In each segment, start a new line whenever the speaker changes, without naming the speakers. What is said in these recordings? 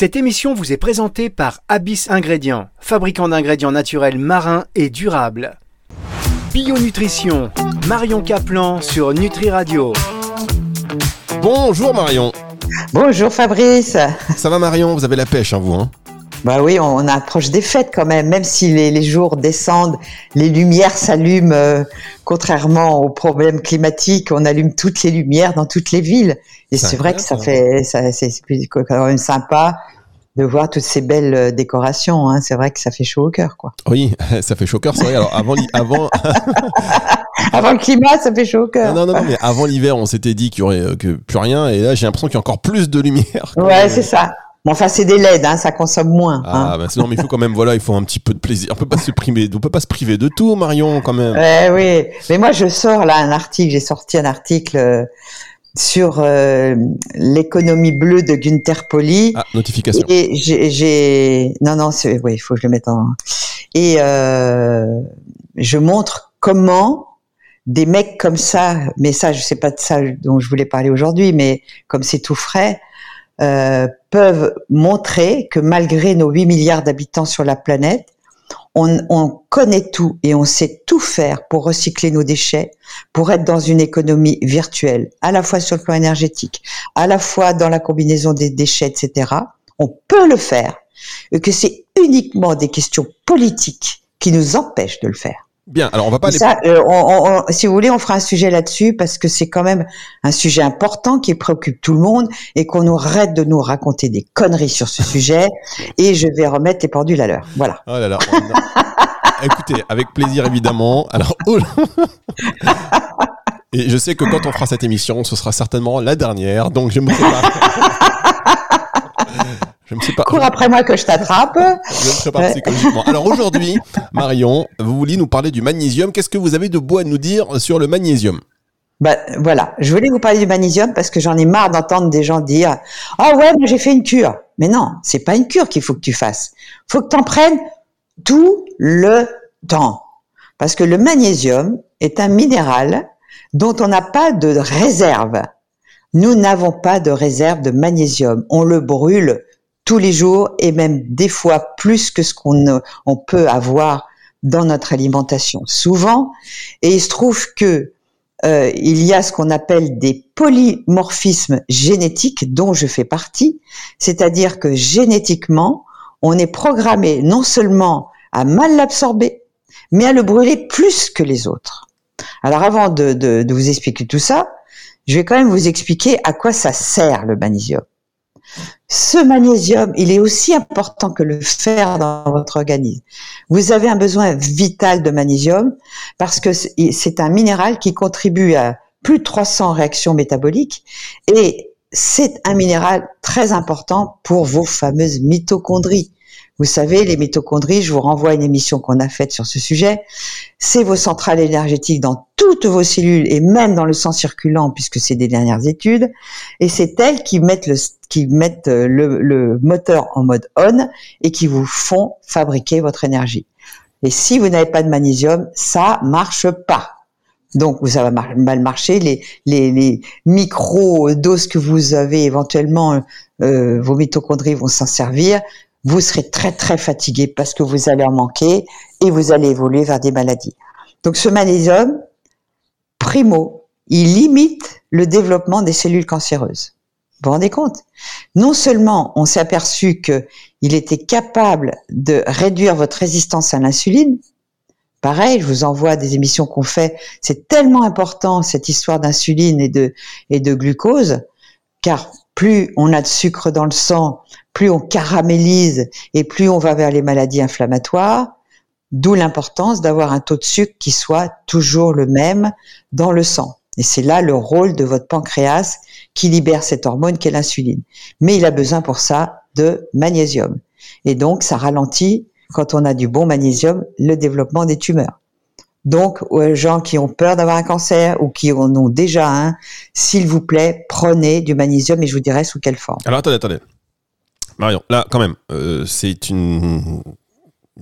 Cette émission vous est présentée par Abyss Ingrédients, fabricant d'ingrédients naturels marins et durables. Bio-nutrition, Marion Caplan sur Nutri Radio.
Bonjour Marion.
Bonjour Fabrice.
Ça va Marion? Vous avez la pêche, hein, vous hein?
Bah oui, on approche des fêtes quand même. Même si les, jours descendent, les lumières s'allument. Euh, contrairement aux problèmes climatiques, on allume toutes les lumières dans toutes les villes. Et c'est vrai que ça fait, ça, c'est quand même sympa de voir toutes ces belles euh, décorations. Hein. C'est vrai que ça fait chaud au cœur, quoi.
Oui, ça fait chaud au cœur. C'est vrai. Alors avant, avant,
avant le climat, ça fait chaud au cœur.
Non, non, non, mais avant l'hiver, on s'était dit qu'il y aurait euh, que plus rien, et là, j'ai l'impression qu'il y a encore plus de lumière.
Ouais, c'est ça. Bon, enfin, c'est des LED, hein, ça consomme moins.
Ah,
hein.
bah, non, mais il faut quand même, voilà, il faut un petit peu de plaisir. On peut pas se priver, on peut pas se priver de tout, Marion, quand même.
Ouais, oui. Mais moi, je sors là un article, j'ai sorti un article euh, sur euh, l'économie bleue de Gunther Poli.
Ah, notification.
Et j'ai, non, non, c'est, oui, il faut que je le mette en. Et euh, je montre comment des mecs comme ça, mais ça, je sais pas de ça dont je voulais parler aujourd'hui, mais comme c'est tout frais, euh, peuvent montrer que malgré nos 8 milliards d'habitants sur la planète, on, on, connaît tout et on sait tout faire pour recycler nos déchets, pour être dans une économie virtuelle, à la fois sur le plan énergétique, à la fois dans la combinaison des déchets, etc. On peut le faire, et que c'est uniquement des questions politiques qui nous empêchent de le faire.
Bien, alors on va pas
aller... ça, euh, on, on, si vous voulez, on fera un sujet là-dessus parce que c'est quand même un sujet important qui préoccupe tout le monde et qu'on nous arrête de nous raconter des conneries sur ce sujet et je vais remettre les pendules à l'heure. Voilà.
Oh là là. Écoutez, avec plaisir évidemment. Alors, oh et je sais que quand on fera cette émission, ce sera certainement la dernière, donc je me prépare.
Je ne sais pas. Cours après moi que je t'attrape.
Je me prépare psychologiquement. Alors aujourd'hui, Marion, vous vouliez nous parler du magnésium. Qu'est-ce que vous avez de beau à nous dire sur le magnésium?
Bah, voilà, je voulais vous parler du magnésium parce que j'en ai marre d'entendre des gens dire "Ah ouais, mais j'ai fait une cure." Mais non, c'est pas une cure qu'il faut que tu fasses. Faut que tu en prennes tout le temps. Parce que le magnésium est un minéral dont on n'a pas de réserve. Nous n'avons pas de réserve de magnésium. On le brûle tous les jours et même des fois plus que ce qu'on on peut avoir dans notre alimentation souvent. Et il se trouve que euh, il y a ce qu'on appelle des polymorphismes génétiques dont je fais partie, c'est-à-dire que génétiquement, on est programmé non seulement à mal l'absorber, mais à le brûler plus que les autres. Alors avant de vous expliquer tout ça, je vais quand même vous expliquer à quoi ça sert le magnésium. Ce magnésium, il est aussi important que le fer dans votre organisme. Vous avez un besoin vital de magnésium parce que c'est un minéral qui contribue à plus de 300 réactions métaboliques et c'est un minéral très important pour vos fameuses mitochondries. Vous savez, les mitochondries, je vous renvoie à une émission qu'on a faite sur ce sujet, c'est vos centrales énergétiques dans toutes vos cellules et même dans le sang circulant puisque c'est des dernières études, et c'est elles qui mettent le, qui mettent euh, le, moteur en mode on et qui vous font fabriquer votre énergie. Et si vous n'avez pas de magnésium, ça marche pas. Donc, ça va mal marcher. Les, les, les micro-doses que vous avez éventuellement, euh, vos mitochondries vont s'en servir vous serez très très fatigué parce que vous allez en manquer et vous allez évoluer vers des maladies. Donc ce magnésium, primo, il limite le développement des cellules cancéreuses. Vous vous rendez compte? Non seulement on s'est aperçu qu'il était capable de réduire votre résistance à l'insuline, pareil, je vous envoie des émissions qu'on fait, c'est tellement important cette histoire d'insuline et de, et de glucose, car plus on a de sucre dans le sang, plus on caramélise et plus on va vers les maladies inflammatoires, d'où l'importance d'avoir un taux de sucre qui soit toujours le même dans le sang. Et c'est là le rôle de votre pancréas qui libère cette hormone qu'est l'insuline. Mais il a besoin pour ça de magnésium. Et donc, ça ralentit, quand on a du bon magnésium, le développement des tumeurs. Donc, aux gens qui ont peur d'avoir un cancer ou qui en ont déjà un, s'il vous plaît, prenez du magnésium et je vous dirai sous quelle forme.
Alors, attendez, attendez. Marion, là, quand même, euh, c'est une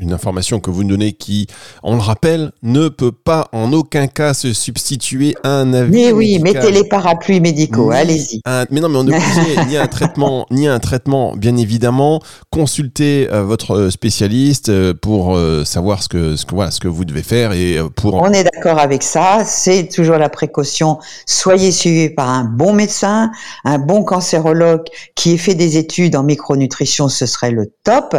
une information que vous nous donnez qui, on le rappelle, ne peut pas en aucun cas se substituer à un avis.
Mais oui, mettez les parapluies médicaux, allez-y.
mais non, mais on ne obligé ni un traitement, ni un traitement, bien évidemment. Consultez euh, votre spécialiste euh, pour euh, savoir ce que, ce que, voilà, ce que vous devez faire et pour.
On est d'accord avec ça. C'est toujours la précaution. Soyez suivi par un bon médecin, un bon cancérologue qui ait fait des études en micronutrition, ce serait le top.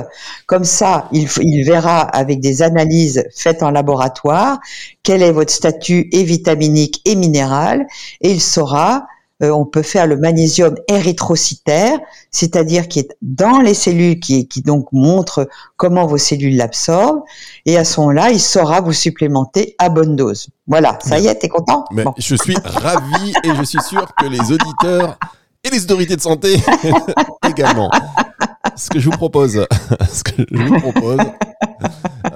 Comme ça, il, il verra avec des analyses faites en laboratoire quel est votre statut et vitaminique et minéral et il saura euh, on peut faire le magnésium érythrocytaire, c'est-à-dire qui est dans les cellules, qui, qui donc montre comment vos cellules l'absorbent, et à ce moment-là, il saura vous supplémenter à bonne dose. Voilà, ça y est, t'es content?
Mais Je suis ravi et je suis sûr que les auditeurs et les autorités de santé également. Ce que je vous propose, ce que je vous propose,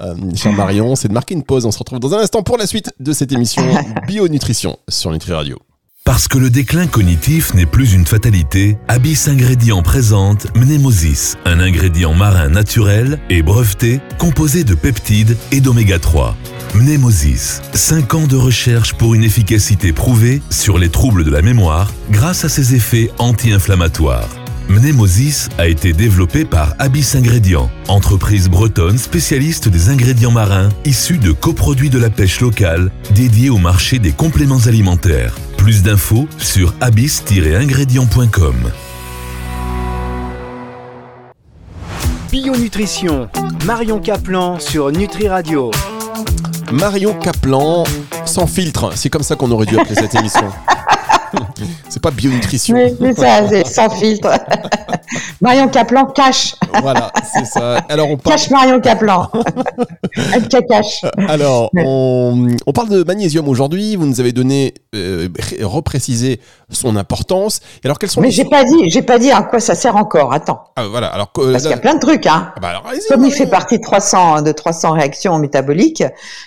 euh, cher Marion, c'est de marquer une pause. On se retrouve dans un instant pour la suite de cette émission Bio-Nutrition sur Nutri Radio.
Parce que le déclin cognitif n'est plus une fatalité, Abyss Ingrédients présente Mnemosis, un ingrédient marin naturel et breveté composé de peptides et d'oméga 3. Mnemosis, 5 ans de recherche pour une efficacité prouvée sur les troubles de la mémoire grâce à ses effets anti-inflammatoires. Mnemosis a été développé par Abyss Ingrédients, entreprise bretonne spécialiste des ingrédients marins issus de coproduits de la pêche locale dédiés au marché des compléments alimentaires. Plus d'infos sur abyss-ingrédients.com.
Bio Nutrition, Marion Caplan sur Nutri Radio.
Marion Caplan sans filtre, c'est comme ça qu'on aurait dû appeler cette émission. c'est pas bionutrition.
Oui, c'est ça, c'est sans filtre. Marion Caplan cache.
Voilà, c'est ça. Alors on
parle... Cache Marion Caplan.
Alors, on, on, parle de magnésium aujourd'hui. Vous nous avez donné, euh, reprécisé son importance. Et alors, quels sont
Mais j'ai pas dit, j'ai pas dit à quoi ça sert encore. Attends.
Ah, voilà. Alors,
Parce qu'il y a plein de trucs, hein. Ah, bah alors, Comme il fait partie de 300, de 300 réactions métaboliques,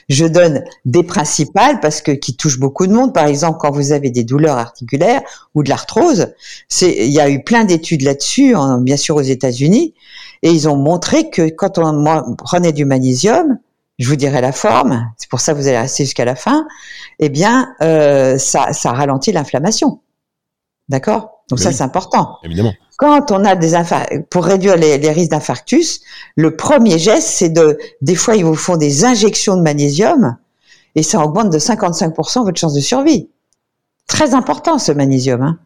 je donne des principales parce que qui touchent beaucoup de monde. Par exemple, quand vous avez des douleurs articulaires ou de l'arthrose, c'est, il y a eu plein d'études là-dessus, bien sûr aux États-Unis, et ils ont montré que quand on prenait du magnésium, je vous dirai la forme, c'est pour ça que vous allez rester jusqu'à la fin, eh bien, euh, ça, ça ralentit l'inflammation. D'accord? Donc ça, c'est important.
Évidemment.
Quand on a des pour réduire les, les risques d'infarctus, le premier geste, c'est de, des fois, ils vous font des injections de magnésium et ça augmente de 55% votre chance de survie. Très important ce magnésium. Hein.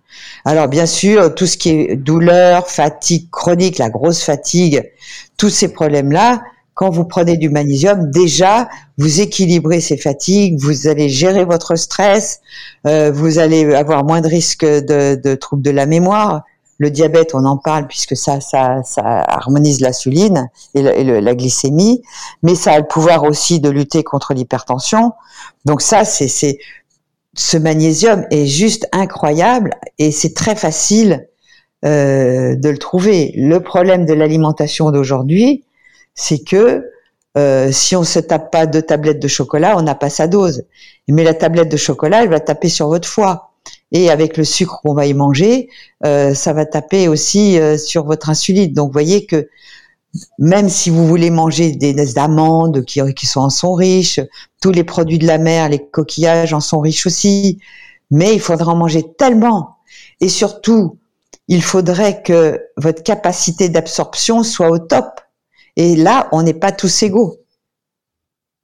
Alors bien sûr, tout ce qui est douleur, fatigue chronique, la grosse fatigue, tous ces problèmes-là, quand vous prenez du magnésium, déjà, vous équilibrez ces fatigues, vous allez gérer votre stress, euh, vous allez avoir moins de risques de, troubles de la mémoire. Le diabète, on en parle puisque ça, ça, ça harmonise l'insuline et, et la glycémie, mais ça a le pouvoir aussi de lutter contre l'hypertension. Donc ça, c'est ce magnésium est juste incroyable et c'est très facile euh, de le trouver. Le problème de l'alimentation d'aujourd'hui, c'est que euh, si on se tape pas deux tablettes de chocolat, on n'a pas sa dose. Mais la tablette de chocolat, elle va taper sur votre foie. Et avec le sucre qu'on va y manger, euh, ça va taper aussi sur votre insuline. Donc, vous voyez que même si vous voulez manger des, amandes qui, qui sont en sont riches, tous les produits de la mer, les coquillages en sont riches aussi, mais il faudra en manger tellement. Et surtout, il faudrait que votre capacité d'absorption soit au top. Et là, on n'est pas tous égaux.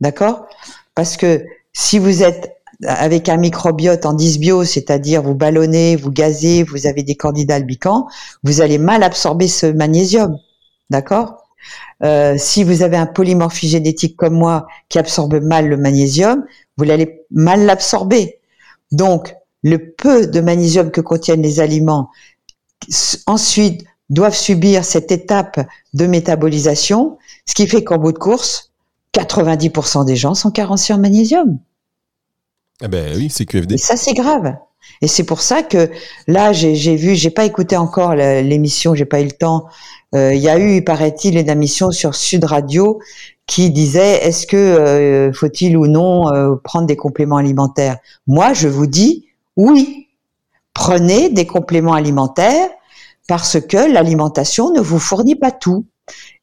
D'accord? Parce que si vous êtes avec un microbiote en dysbio, c'est-à-dire vous ballonnez, vous gazez, vous avez des candidats albicans, vous allez mal absorber ce magnésium. D'accord? Euh, Si vous avez un polymorphie génétique comme moi qui absorbe mal le magnésium, vous allez mal l'absorber. Donc, le peu de magnésium que contiennent les aliments ensuite doivent subir cette étape de métabolisation, ce qui fait qu'en bout de course, 90% des gens sont carencés en magnésium.
Ah ben oui, c'est QFD.
Et ça, c'est grave. Et c'est pour ça que là, j'ai vu, j'ai pas écouté encore l'émission, j'ai pas eu le temps il y a eu, paraît-il, une émission sur Sud Radio qui disait est-ce que euh, faut-il ou non euh, prendre des compléments alimentaires? Moi, je vous dis oui. Prenez des compléments alimentaires parce que l'alimentation ne vous fournit pas tout.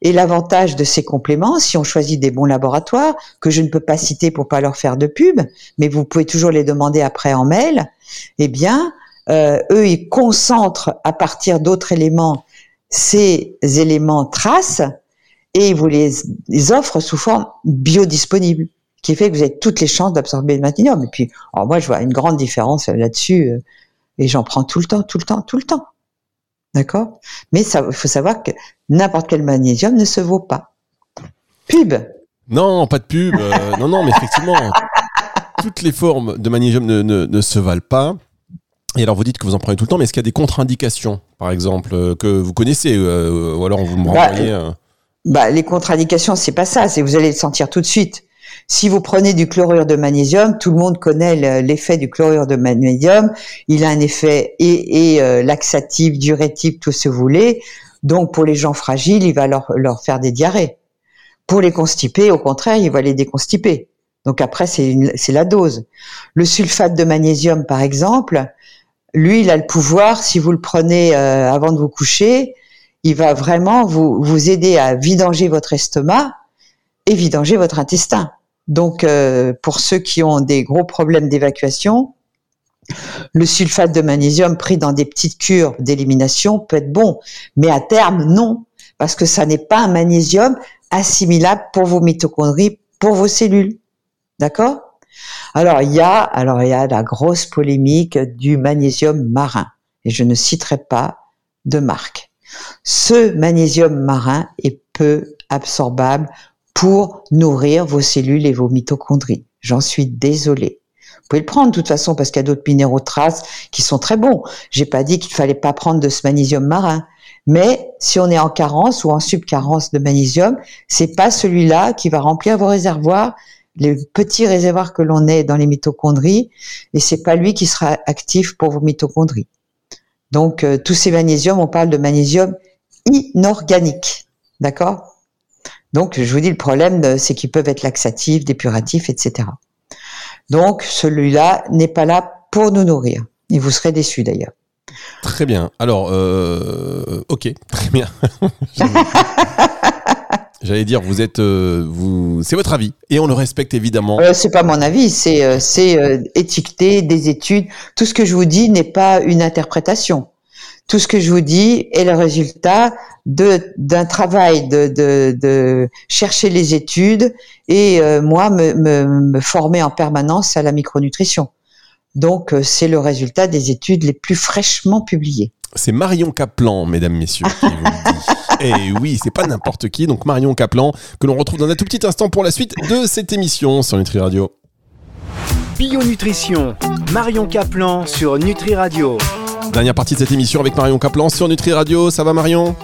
Et l'avantage de ces compléments, si on choisit des bons laboratoires, que je ne peux pas citer pour pas leur faire de pub, mais vous pouvez toujours les demander après en mail, eh bien, euh, eux, ils concentrent à partir d'autres éléments ces éléments traces et ils vous les, offrent sous forme biodisponible, qui fait que vous avez toutes les chances d'absorber le magnésium. Et puis, alors moi, je vois une grande différence là-dessus, euh, et j'en prends tout le temps, tout le temps, tout le temps. D'accord? Mais il faut savoir que n'importe quel magnésium ne se vaut pas. Pub
Non, pas de pub. Euh, non, non, mais effectivement, toutes les formes de magnésium ne, ne, se valent pas. Et alors, vous dites que vous en prenez tout le temps, mais est-ce qu'il y a des contre-indications, par exemple, euh, que vous connaissez euh, Ou alors, vous me bah, renvoyez
bah, Les contre-indications, c'est pas ça. C'est vous allez le sentir tout de suite. Si vous prenez du chlorure de magnésium, tout le monde connaît l'effet du chlorure de magnésium. Il a un effet et, et euh, laxatif, diurétique, tout ce que vous voulez. Donc pour les gens fragiles, il va leur, leur faire des diarrhées. Pour les constipés, au contraire, il va les déconstiper. Donc après, c'est la dose. Le sulfate de magnésium, par exemple, lui, il a le pouvoir, si vous le prenez euh, avant de vous coucher, il va vraiment vous, vous aider à vidanger votre estomac et vidanger votre intestin. Donc, euh, pour ceux qui ont des gros problèmes d'évacuation, le sulfate de magnésium pris dans des petites cures d'élimination peut être bon, mais à terme, non, parce que ça n'est pas un magnésium assimilable pour vos mitochondries, pour vos cellules. D'accord? Alors, il y a, la grosse polémique du magnésium marin, et je ne citerai pas de marque. Ce magnésium marin est peu absorbable pour nourrir vos cellules et vos mitochondries. J'en suis désolée. Vous pouvez le prendre de toute façon parce qu'il y a d'autres minéraux de trace qui sont très bons. J'ai pas dit qu'il fallait pas prendre de ce magnésium marin. Mais si on est en carence ou en subcarence de magnésium, c'est pas celui-là qui va remplir vos réservoirs, les petits réservoirs que l'on est dans les mitochondries, et c'est pas lui qui sera actif pour vos mitochondries. Donc euh, tous ces magnésiums, on parle de magnésium inorganique, d'accord? Donc, je vous dis, le problème, euh, c'est qu'ils peuvent être laxatifs, dépuratifs, etc. Donc, celui-là n'est pas là pour nous nourrir. Et vous serez déçus d'ailleurs.
Très bien. Alors, euh, ok, très bien. J'allais dire, vous êtes, euh, vous, c'est votre avis et on le respecte évidemment.
Euh, c'est pas mon avis, c'est c'est étiqueté des études. Tout ce que je vous dis n'est pas une interprétation. Tout ce que je vous dis est le résultat de d'un travail de, de, de, chercher les études et euh, moi me, me, me, former en permanence à la micronutrition. Donc euh, c'est le résultat des études les plus fraîchement publiées.
C'est Marion Caplan, mesdames, messieurs, qui vous le dit. Et oui, c'est pas n'importe qui. Donc Marion Caplan, que l'on retrouve dans un tout petit instant pour la suite de cette émission sur Nutri Radio.
Bio Nutrition, Marion Caplan sur Nutri Radio.
Dernière partie de cette émission avec Marion Caplan sur Nutri Radio. Ça va Marion?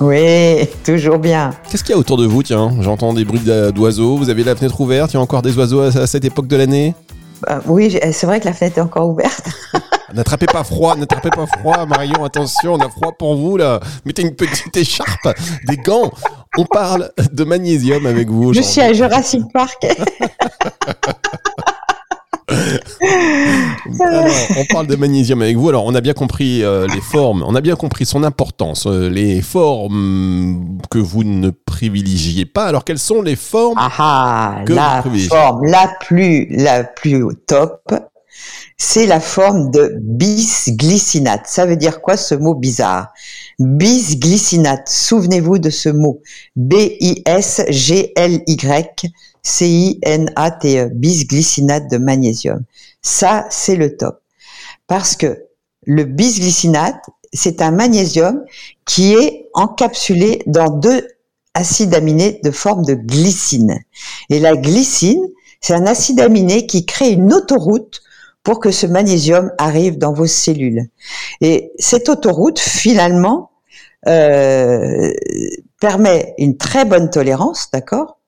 Oui, toujours bien.
Qu'est-ce qu'il y a autour de vous Tiens, j'entends des bruits d'oiseaux. Vous avez la fenêtre ouverte Il y a encore des oiseaux à, cette époque de l'année?
Bah, Oui, c'est vrai que la fenêtre est encore ouverte.
N'attrapez pas froid, n'attrapez pas froid, Marion. Attention, on a froid pour vous là. Mettez une petite écharpe, des gants. On parle de magnésium avec vous.
Je suis à Jurassic Park.
on parle de magnésium avec vous. Alors, on a bien compris euh, les formes, on a bien compris son importance, euh, les formes que vous ne privilégiez pas. Alors, quelles sont les formes
ah, ah La forme la plus, la plus top, c'est la forme de bisglycinate. Ça veut dire quoi ce mot bizarre? Bisglycinate. Souvenez-vous de ce mot. B-I-S-G-L-Y C-I-N-A-T-E, bisglycinate de magnésium. Ça, c'est le top. Parce que le bisglycinate, c'est un magnésium qui est encapsulé dans deux acides aminés de forme de glycine. Et la glycine, c'est un acide aminé qui crée une autoroute pour que ce magnésium arrive dans vos cellules. Et cette autoroute, finalement, euh, permet une très bonne tolérance, d'accord?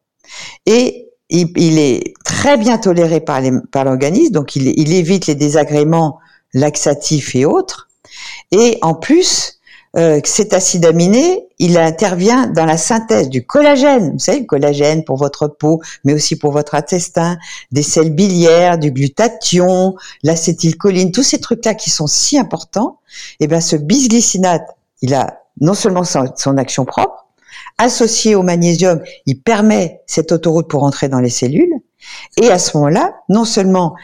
Et il, est très bien toléré par l'organisme, donc il, évite les désagréments laxatifs et autres. Et en plus, euh, cet acide aminé, il intervient dans la synthèse du collagène. Vous savez, le collagène pour votre peau, mais aussi pour votre intestin, des sels biliaires, du glutathion, l'acétylcholine, tous ces trucs-là qui sont si importants. Et eh bien, ce bisglycinate, il a non seulement son action propre, associé au magnésium, il permet cette autoroute pour entrer dans les cellules. Et à ce moment-là, non seulement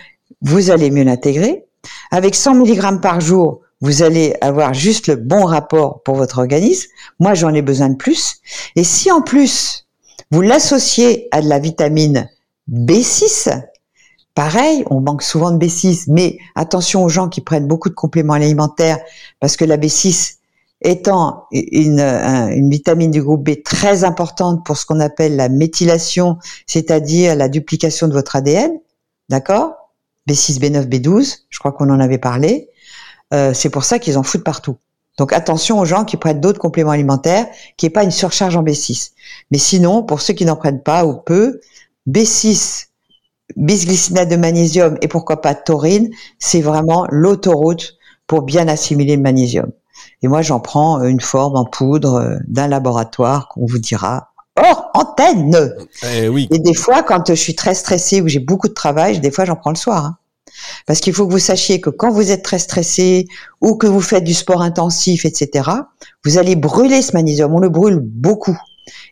vous allez mieux l'intégrer, avec 100 mg par jour, vous allez avoir juste le bon rapport pour votre organisme. Moi, j'en ai besoin de plus. Et si en plus, vous l'associez à de la vitamine B6, pareil, on manque souvent de B6, mais attention aux gens qui prennent beaucoup de compléments alimentaires, parce que la B6 étant une, vitamine du groupe B très importante pour ce qu'on appelle la méthylation, c'est-à-dire la duplication de votre ADN, d'accord? B6, B9, B12, je crois qu'on en avait parlé. Euh, c'est pour ça qu'ils en foutent partout. Donc attention aux gens qui prennent d'autres compléments alimentaires, qui n'est pas une surcharge en B6. Mais sinon, pour ceux qui n'en prennent pas ou peu, B6, bisglycinate de magnésium et pourquoi pas taurine, c'est vraiment l'autoroute pour bien assimiler le magnésium. Et moi, j'en prends une forme en poudre euh, d'un laboratoire qu'on vous dira hors antenne.
Eh oui.
Et des fois, quand je suis très stressée ou j'ai beaucoup de travail, des fois, j'en prends le soir. Hein. Parce qu'il faut que vous sachiez que quand vous êtes très stressé ou que vous faites du sport intensif, etc., vous allez brûler ce magnésium. On le brûle beaucoup.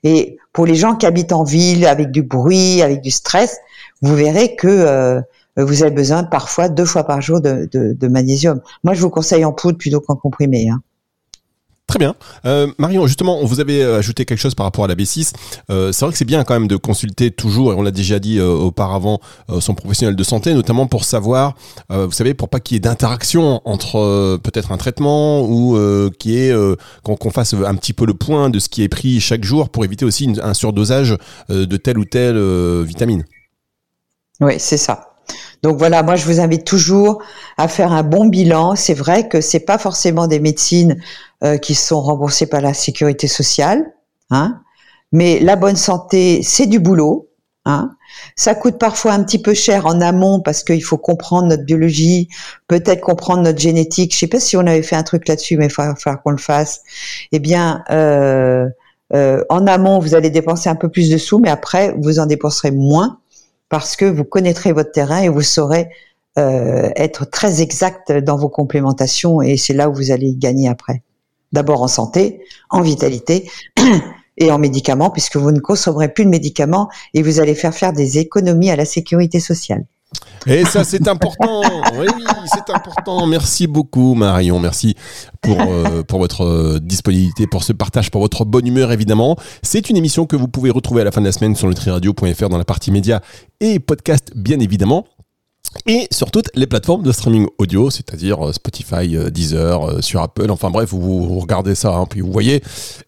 Et pour les gens qui habitent en ville, avec du bruit, avec du stress, vous verrez que euh, vous avez besoin parfois deux fois par jour de, magnésium. Moi, je vous conseille en poudre plutôt qu'en comprimé. Hein.
Très bien. Euh, Marion, justement, vous avez euh, ajouté quelque chose par rapport à la B6. Euh, c'est vrai que c'est bien quand même de consulter toujours, et on l'a déjà dit auparavant, son professionnel de santé, notamment pour savoir, vous savez, pour pas qu'il y ait d'interaction entre peut-être un traitement ou qu'on fasse un petit peu le point de ce qui est pris chaque jour pour éviter aussi un surdosage de telle ou telle vitamine.
Oui, c'est ça. Donc voilà, moi je vous invite toujours à faire un bon bilan. C'est vrai que c'est pas forcément des médecines euh, qui sont remboursées par la sécurité sociale, hein, mais la bonne santé, c'est du boulot. Hein. Ça coûte parfois un petit peu cher en amont parce qu'il faut comprendre notre biologie, peut-être comprendre notre génétique. Je sais pas si on avait fait un truc là-dessus, mais il va falloir qu'on le fasse. Eh bien, euh, euh, en amont, vous allez dépenser un peu plus de sous, mais après, vous en dépenserez moins parce que vous connaîtrez votre terrain et vous saurez euh, être très exact dans vos complémentations et c'est là où vous allez gagner après. D'abord en santé, en vitalité et en médicaments puisque vous ne consommerez plus de médicaments et vous allez faire faire des économies à la sécurité sociale.
Et ça, c'est important. Oui, c'est important. Merci beaucoup, Marion. Merci pour, euh, pour votre euh, disponibilité, pour ce partage, pour votre bonne humeur, évidemment. C'est une émission que vous pouvez retrouver à la fin de la semaine sur nutriradio.fr dans la partie médias et podcast, bien évidemment et sur toutes les plateformes de streaming audio, c'est-à-dire euh, Spotify, euh, Deezer, euh, sur Apple, enfin bref, vous, regardez ça, hein, puis vous voyez.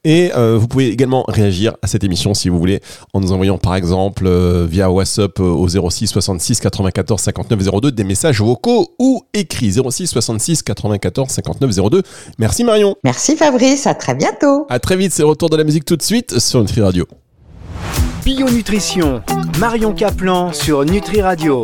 Et vous pouvez également réagir à cette émission si vous voulez, en nous envoyant par exemple via WhatsApp au 06 66 94 59 02 des messages vocaux ou écrits 06 66 94 59 02. Merci Marion.
Merci Fabrice, à très bientôt.
À très vite, c'est retour de la musique tout de suite sur Nutri Radio.
Bio Nutrition, Marion Caplan sur Nutri Radio.